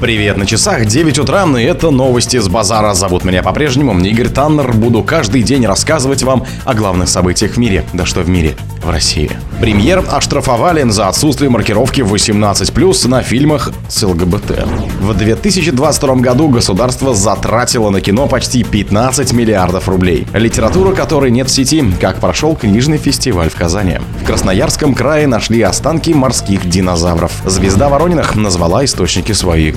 Привет, на часах 9 утра, и это новости с базара. Зовут меня по-прежнему Игорь Таннер. Буду каждый день рассказывать вам о главных событиях в мире. Да что в мире? В России. Премьер оштрафовали за отсутствие маркировки 18+, на фильмах с ЛГБТ. В 2022 году государство затратило на кино почти 15 миллиардов рублей. Литература которой нет в сети, как прошел книжный фестиваль в Казани. В Красноярском крае нашли останки морских динозавров. Звезда Воронинах назвала источники своих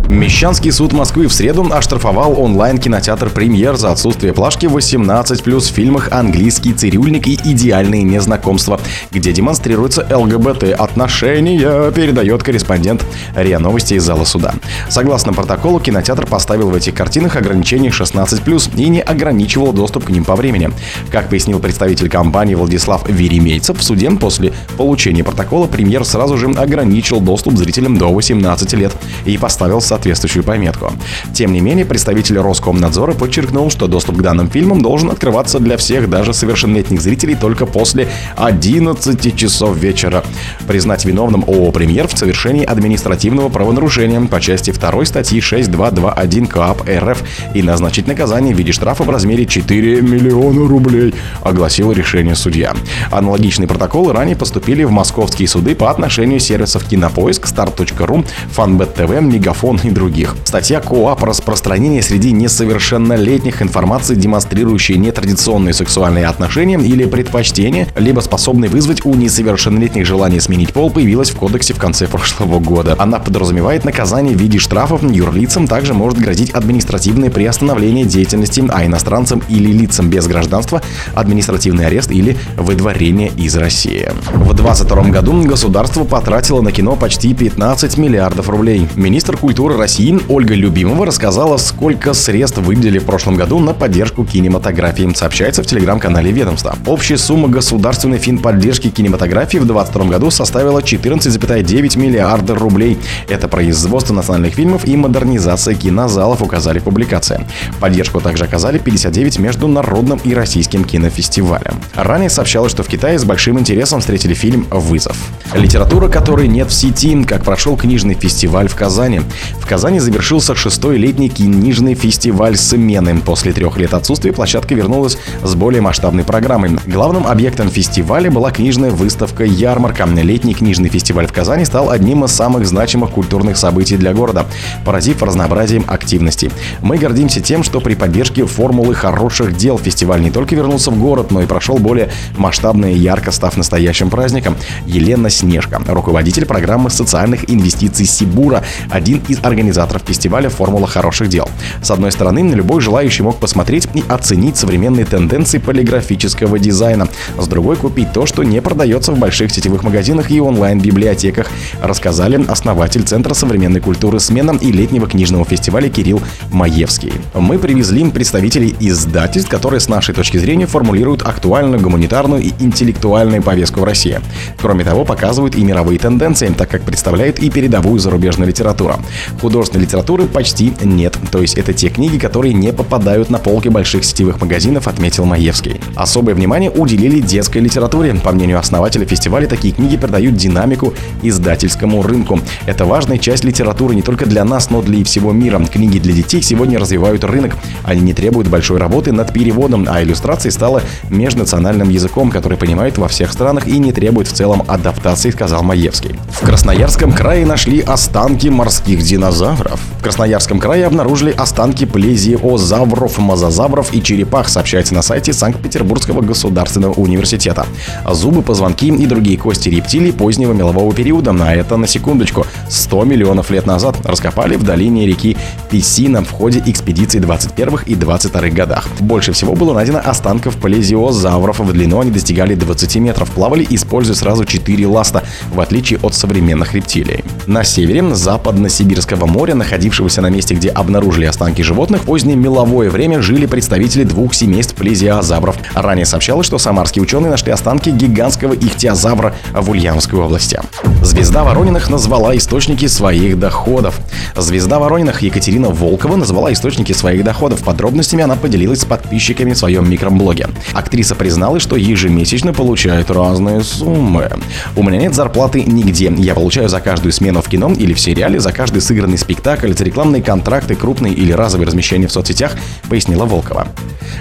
Мещанский суд Москвы в среду оштрафовал онлайн-кинотеатр «Премьер» за отсутствие плашки 18+, в фильмах «Английский цирюльник» и «Идеальные незнакомства», где демонстрируются ЛГБТ-отношения, передает корреспондент РИА Новости из зала суда. Согласно протоколу, кинотеатр поставил в этих картинах ограничение 16+, и не ограничивал доступ к ним по времени. Как пояснил представитель компании Владислав Веремейцев, в суде после получения протокола «Премьер» сразу же ограничил доступ зрителям до 18 лет и поставил соответствующий соответствующую пометку. Тем не менее, представитель Роскомнадзора подчеркнул, что доступ к данным фильмам должен открываться для всех, даже совершеннолетних зрителей, только после 11 часов вечера. Признать виновным ООО «Премьер» в совершении административного правонарушения по части 2 статьи 6221 КАП РФ и назначить наказание в виде штрафа в размере 4 миллиона рублей, огласил решение судья. Аналогичные протоколы ранее поступили в московские суды по отношению сервисов Кинопоиск, Start.ru, Фанбет ТВ, Мегафон и других. Статья КОАП распространение среди несовершеннолетних информации, демонстрирующей нетрадиционные сексуальные отношения или предпочтения, либо способной вызвать у несовершеннолетних желание сменить пол, появилась в кодексе в конце прошлого года. Она подразумевает наказание в виде штрафов, юрлицам также может грозить административное приостановление деятельности, а иностранцам или лицам без гражданства административный арест или выдворение из России. В 2022 году государство потратило на кино почти 15 миллиардов рублей. Министр культуры России Ольга Любимова рассказала, сколько средств выделили в прошлом году на поддержку кинематографии, сообщается в телеграм-канале ведомства. Общая сумма государственной финподдержки кинематографии в 2022 году составила 14,9 миллиарда рублей. Это производство национальных фильмов и модернизация кинозалов, указали в публикации. Поддержку также оказали 59 международным и российским кинофестивалям. Ранее сообщалось, что в Китае с большим интересом встретили фильм «Вызов». Литература, которой нет в сети, как прошел книжный фестиваль в Казани. В Казани завершился шестой летний книжный фестиваль «Смены». После трех лет отсутствия площадка вернулась с более масштабной программой. Главным объектом фестиваля была книжная выставка «Ярмарка». Летний книжный фестиваль в Казани стал одним из самых значимых культурных событий для города, поразив разнообразием активностей. Мы гордимся тем, что при поддержке формулы хороших дел фестиваль не только вернулся в город, но и прошел более масштабно и ярко, став настоящим праздником. Елена Снежка, руководитель программы социальных инвестиций Сибура, один из организаторов фестиваля «Формула хороших дел». С одной стороны, любой желающий мог посмотреть и оценить современные тенденции полиграфического дизайна. С другой, купить то, что не продается в больших сетевых магазинах и онлайн-библиотеках, рассказали основатель Центра современной культуры «Смена» и летнего книжного фестиваля Кирилл Маевский. Мы привезли представителей издательств, которые с нашей точки зрения формулируют актуальную гуманитарную и интеллектуальную повестку в России. Кроме того, показывают и мировые тенденции, так как представляют и передовую зарубежную литературу. Художественной литературы почти нет, то есть это те книги, которые не попадают на полки больших сетевых магазинов, отметил Маевский. Особое внимание уделили детской литературе. По мнению основателя фестиваля, такие книги придают динамику издательскому рынку. Это важная часть литературы не только для нас, но для и всего мира. Книги для детей сегодня развивают рынок. Они не требуют большой работы над переводом, а иллюстрация стала межнациональным языком, который понимают во всех странах и не требует в целом адаптации, сказал Маевский. В Красноярском крае нашли останки морских динозавров. В Красноярском крае обнаружили останки плезиозавров, мозазавров и черепах, сообщается на сайте Санкт-Петербургского государственного университета. Зубы, позвонки и другие кости рептилий позднего мелового периода, а это на секундочку, 100 миллионов лет назад раскопали в долине реки Песина в ходе экспедиций 21 и 22 годах. Больше всего было найдено останков плезиозавров. В длину они достигали 20 метров, плавали, используя сразу 4 ласта, в отличие от современных рептилий. На севере западно-сибирского моря, находившегося на месте, где обнаружили останки животных, в позднее меловое время жили представители двух семейств плезиозавров. Ранее сообщалось, что самарские ученые нашли останки гигантского ихтиозавра в Ульяновской области. Звезда Ворониных назвала источники своих доходов. Звезда Ворониных Екатерина Волкова назвала источники своих доходов. Подробностями она поделилась с подписчиками в своем микроблоге. Актриса призналась, что ежемесячно получает разные суммы. У меня нет зарплаты нигде. Я получаю за каждую смену в кино или в сериале, за каждый сыгранный спектакль, за рекламные контракты, крупные или разовые размещения в соцсетях, пояснила Волкова.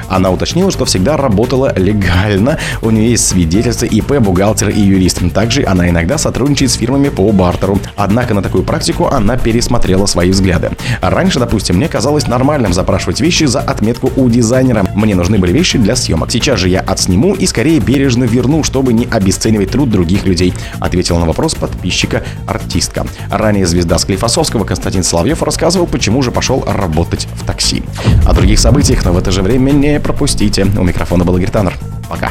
Она уточнила, что всегда работала легально, у нее есть свидетельство ИП, бухгалтер и юрист. Также она иногда сотрудничает с фирмами по бартеру. Однако на такую практику она пересмотрела свои взгляды. Раньше, допустим, мне казалось нормальным запрашивать вещи за отметку у дизайнера. Мне нужны были вещи для съемок. Сейчас же я отсниму и скорее бережно верну, чтобы не обесценивать труд других людей, ответила на вопрос подписчика артистка. Ранее звезда Склифосовского Константин Соловьев рассказывал, почему же пошел работать в такси. О других событиях, но в это же время не пропустите. У микрофона был Игорь. Пока.